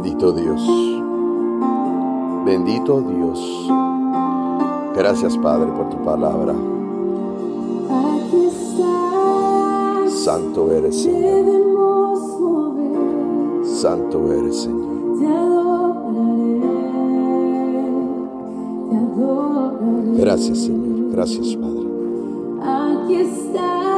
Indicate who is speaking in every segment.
Speaker 1: Bendito Dios. Bendito Dios. Gracias Padre por tu palabra. Santo eres Señor. Santo eres Señor. Gracias Señor. Gracias Padre.
Speaker 2: Aquí estás,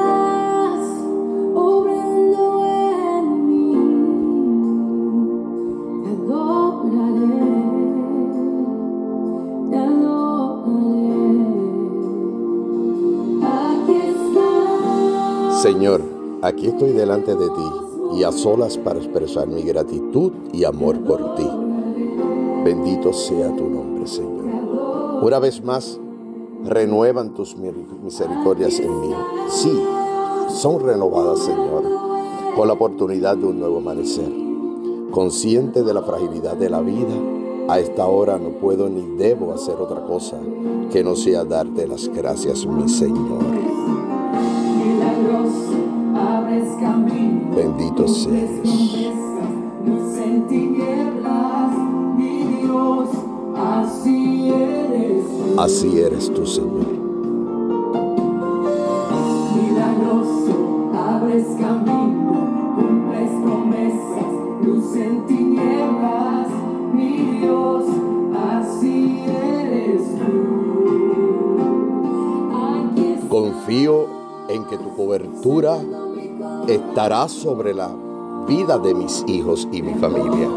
Speaker 1: Señor, aquí estoy delante de ti y a solas para expresar mi gratitud y amor por ti. Bendito sea tu nombre, Señor. Una vez más, renuevan tus misericordias en mí. Sí, son renovadas, Señor, con la oportunidad de un nuevo amanecer. Consciente de la fragilidad de la vida, a esta hora no puedo ni debo hacer otra cosa que no sea darte las gracias, mi Señor.
Speaker 2: Milagroso, abres camino.
Speaker 1: Bendito seas.
Speaker 2: Luz en tinieblas, mi Dios, así eres.
Speaker 1: Así eres tú, Señor.
Speaker 2: En
Speaker 1: que tu cobertura estará sobre la vida de mis hijos y mi familia.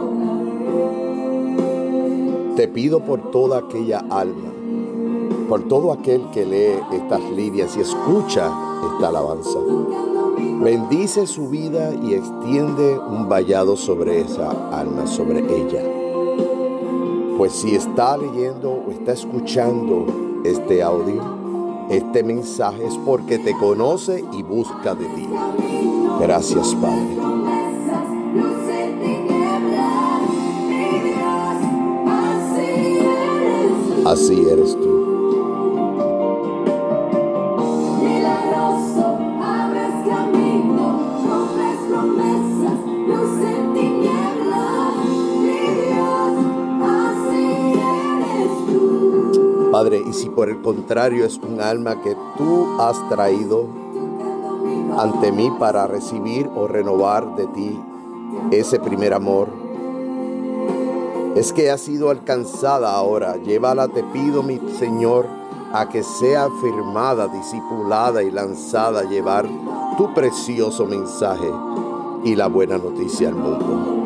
Speaker 1: Te pido por toda aquella alma, por todo aquel que lee estas líneas y escucha esta alabanza. Bendice su vida y extiende un vallado sobre esa alma, sobre ella. Pues si está leyendo o está escuchando este audio, este mensaje es porque te conoce y busca de ti. Gracias, Padre.
Speaker 2: así eres tú.
Speaker 1: Padre, y si por el contrario es un alma que tú has traído ante mí para recibir o renovar de ti ese primer amor, es que ha sido alcanzada ahora. Llévala, te pido, mi Señor, a que sea firmada, discipulada y lanzada a llevar tu precioso mensaje y la buena noticia al mundo.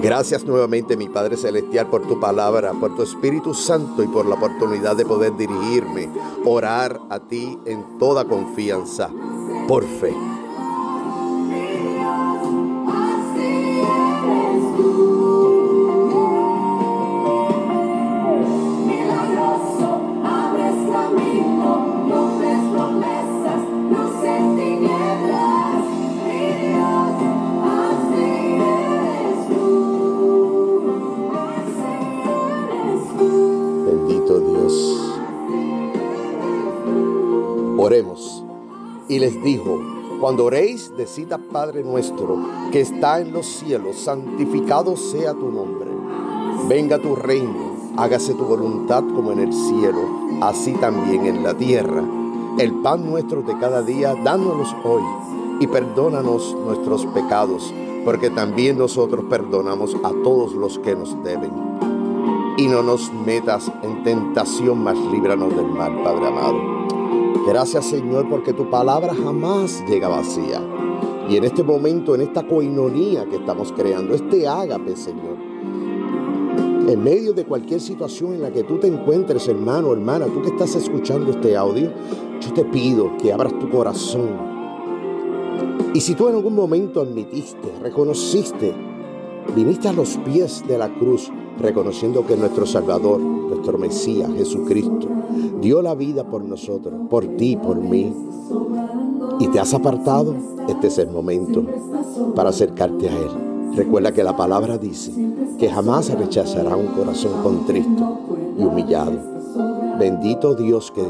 Speaker 1: Gracias nuevamente, mi Padre Celestial, por tu palabra, por tu Espíritu Santo y por la oportunidad de poder dirigirme, orar a ti en toda confianza, por fe. Bendito Dios. Oremos. Y les dijo, cuando oréis, decida Padre nuestro, que está en los cielos, santificado sea tu nombre. Venga tu reino, hágase tu voluntad como en el cielo, así también en la tierra. El pan nuestro de cada día, dánoslos hoy, y perdónanos nuestros pecados, porque también nosotros perdonamos a todos los que nos deben y no nos metas en tentación, mas líbranos del mal, Padre amado. Gracias Señor porque tu palabra jamás llega vacía. Y en este momento, en esta coinonía que estamos creando, este ágape, Señor, en medio de cualquier situación en la que tú te encuentres, hermano, hermana, tú que estás escuchando este audio, yo te pido que abras tu corazón. Y si tú en algún momento admitiste, reconociste, viniste a los pies de la cruz, reconociendo que nuestro Salvador, nuestro Mesías, Jesucristo, dio la vida por nosotros, por ti, por mí, y te has apartado, este es el momento para acercarte a Él. Recuerda que la palabra dice que jamás rechazará un corazón contristo y humillado. Bendito Dios que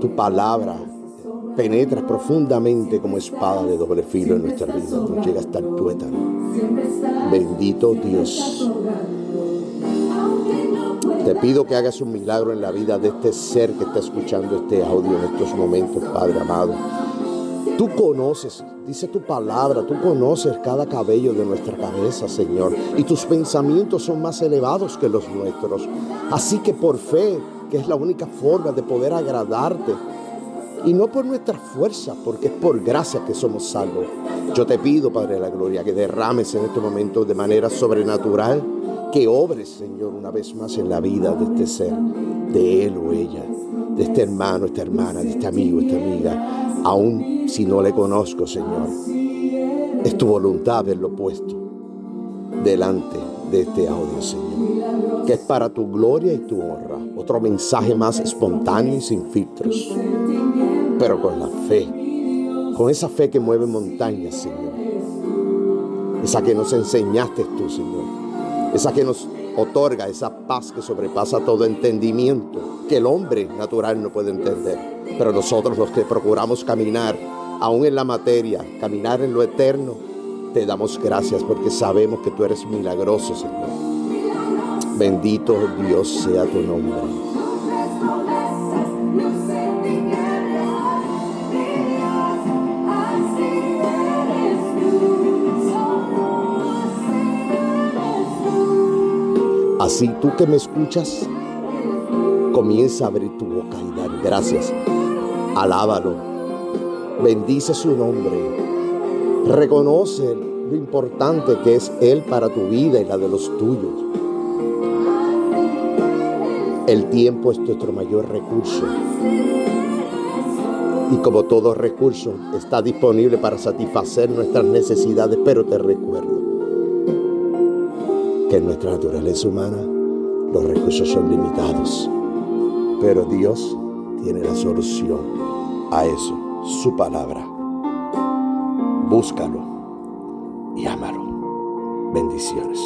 Speaker 1: tu palabra penetras profundamente como espada de doble filo en nuestra vida, nos llega hasta el tuétano. Bendito Dios. Te pido que hagas un milagro en la vida de este ser que está escuchando este audio en estos momentos, Padre amado. Tú conoces, dice tu palabra, tú conoces cada cabello de nuestra cabeza, Señor, y tus pensamientos son más elevados que los nuestros. Así que por fe, que es la única forma de poder agradarte, y no por nuestra fuerza, porque es por gracia que somos salvos. Yo te pido, Padre de la Gloria, que derrames en este momento de manera sobrenatural, que obres, Señor, una vez más en la vida de este ser, de él o ella, de este hermano, esta hermana, de este amigo, esta amiga, aun si no le conozco, Señor. Es tu voluntad haberlo puesto delante de este audio, Señor, que es para tu gloria y tu honra. Otro mensaje más espontáneo y sin filtros, pero con la fe, con esa fe que mueve montañas, Señor. Esa que nos enseñaste tú, Señor. Esa que nos otorga esa paz que sobrepasa todo entendimiento, que el hombre natural no puede entender. Pero nosotros los que procuramos caminar, aún en la materia, caminar en lo eterno, te damos gracias porque sabemos que tú eres milagroso, Señor. Bendito Dios sea tu nombre. Así tú que me escuchas, comienza a abrir tu boca y dar gracias. Alábalo. Bendice su nombre. Reconoce lo importante que es Él para tu vida y la de los tuyos. El tiempo es nuestro mayor recurso. Y como todo recurso, está disponible para satisfacer nuestras necesidades, pero te recuerdo que en nuestra naturaleza humana los recursos son limitados. Pero Dios tiene la solución a eso, su palabra. Búscalo y ámalo. Bendiciones.